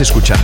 escuchando